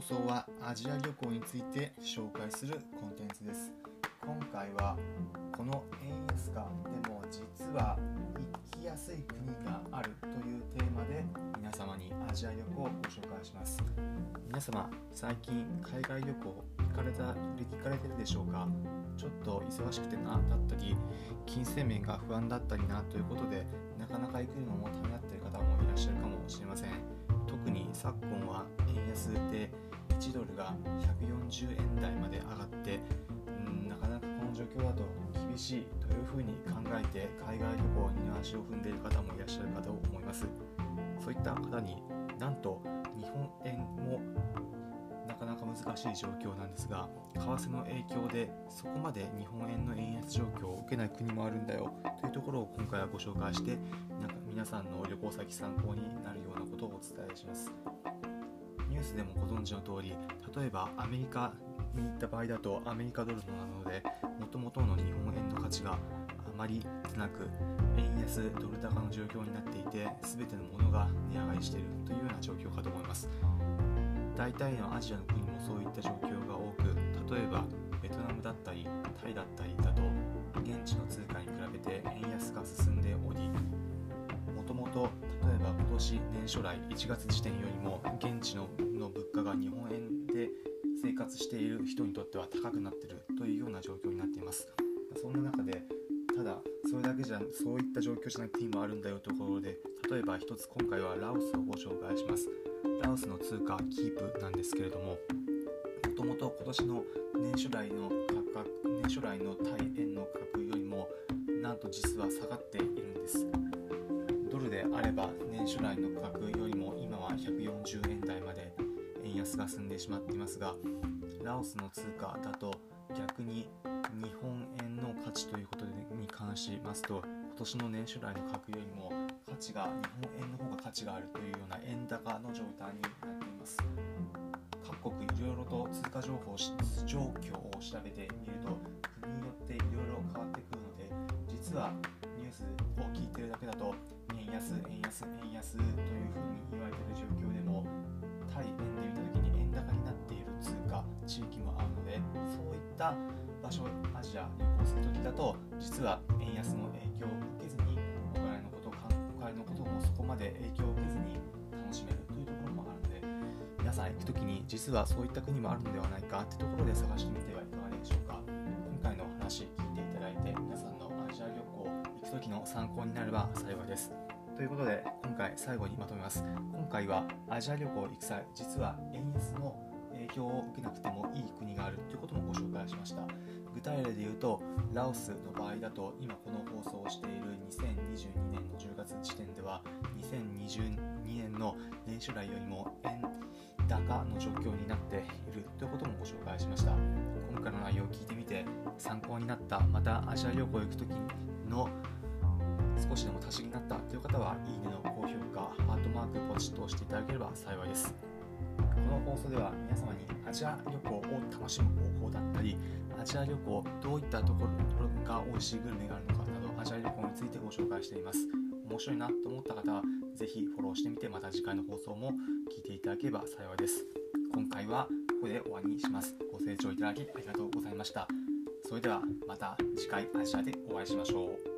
放送はアジア旅行について紹介するコンテンツです。今回はこの円安化でも実は行きやすい国があるというテーマで皆様にアジア旅行をご紹介します。皆様最近海外旅行行かれた行かれてるでしょうか？ちょっと忙しくてなだったり金銭面が不安だったりなということでなかなか行くのもためらっている方もいらっしゃるかもしれません。特に昨今は円安で1ドルが140円台まで上がってうんなかなかこの状況だと厳しいというふうに考えて海外旅行に足を踏んでいる方もいらっしゃるかと思います。そういった方になんと日本円もなかなか難しい状況なんですが為替の影響でそこまで日本円の円安状況を受けない国もあるんだよというところを今回はご紹介してなんか皆さんの旅行先参考になるようなことをお伝えします。ニュースでもご存知の通り例えばアメリカに行った場合だとアメリカドルなのでもともとの日本円の価値があまりなく円安ドル高の状況になっていて全てのものが値上がりしているというような状況かと思います。大体のアジアの国もそういった状況が多く例えばベトナムだったりタイだったりだと現地の通貨に比べて円安が進んでおりもともと例えば今年年初来1月時点よりも現地の物価が日本円で生活している人にとっては高くなっているというような状況になっています。そんな中でただそれだけじゃそういった状況じゃない国もあるんだよというころで例えば一つ今回はラオスをご紹介します。ラオスの通貨キープなんですけれどももともと今年の年初来の価格年初来の対円の価格よりもなんと実は下がっているんです。あれば年初来の価格よりも今は140円台まで円安が進んでしまっていますがラオスの通貨だと逆に日本円の価値ということに関しますと今年の年初来の価格よりも価値が日本円の方が価値があるというような円高の状態になっています。各国いろいろと通貨情報状況を調べてみると国によっていろいろ変わってくるので実はニュースを聞いているだけだと円安円安円安というふうに言われている状況でも対円で見た時に円高になっている通貨地域もあるのでそういった場所アジア旅行する時だと実は円安の影響を受けずにお金のことお金のこともそこまで影響を受けずに楽しめるというところもあるので皆さん行く時に実はそういった国もあるのではないかってところで探してみてはいかがでしょうか。今回の話聞いていただいて皆さんのアジア旅行行く時の参考になれば幸いです。ということで今回最後にまとめます。今回はアジア旅行行く際実は円安の影響を受けなくてもいい国があるということもご紹介しました。具体例で言うとラオスの場合だと今この放送をしている2022年の10月時点では2022年の年初来よりも円高の状況になっているということもご紹介しました。今回の内容を聞いてみて参考になったまたアジア旅行行く時の少しでも足しになったという方はいいねの高評価ハートマークポチッと押していただければ幸いです。この放送では皆様にアジア旅行を楽しむ方法だったりアジア旅行どういったところが美味しいグルメがあるのかなどアジア旅行についてご紹介しています。面白いなと思った方はぜひフォローしてみてまた次回の放送も聞いていただければ幸いです。今回はここで終わりにします。ご清聴いただきありがとうございました。それではまた次回アジアでお会いしましょう。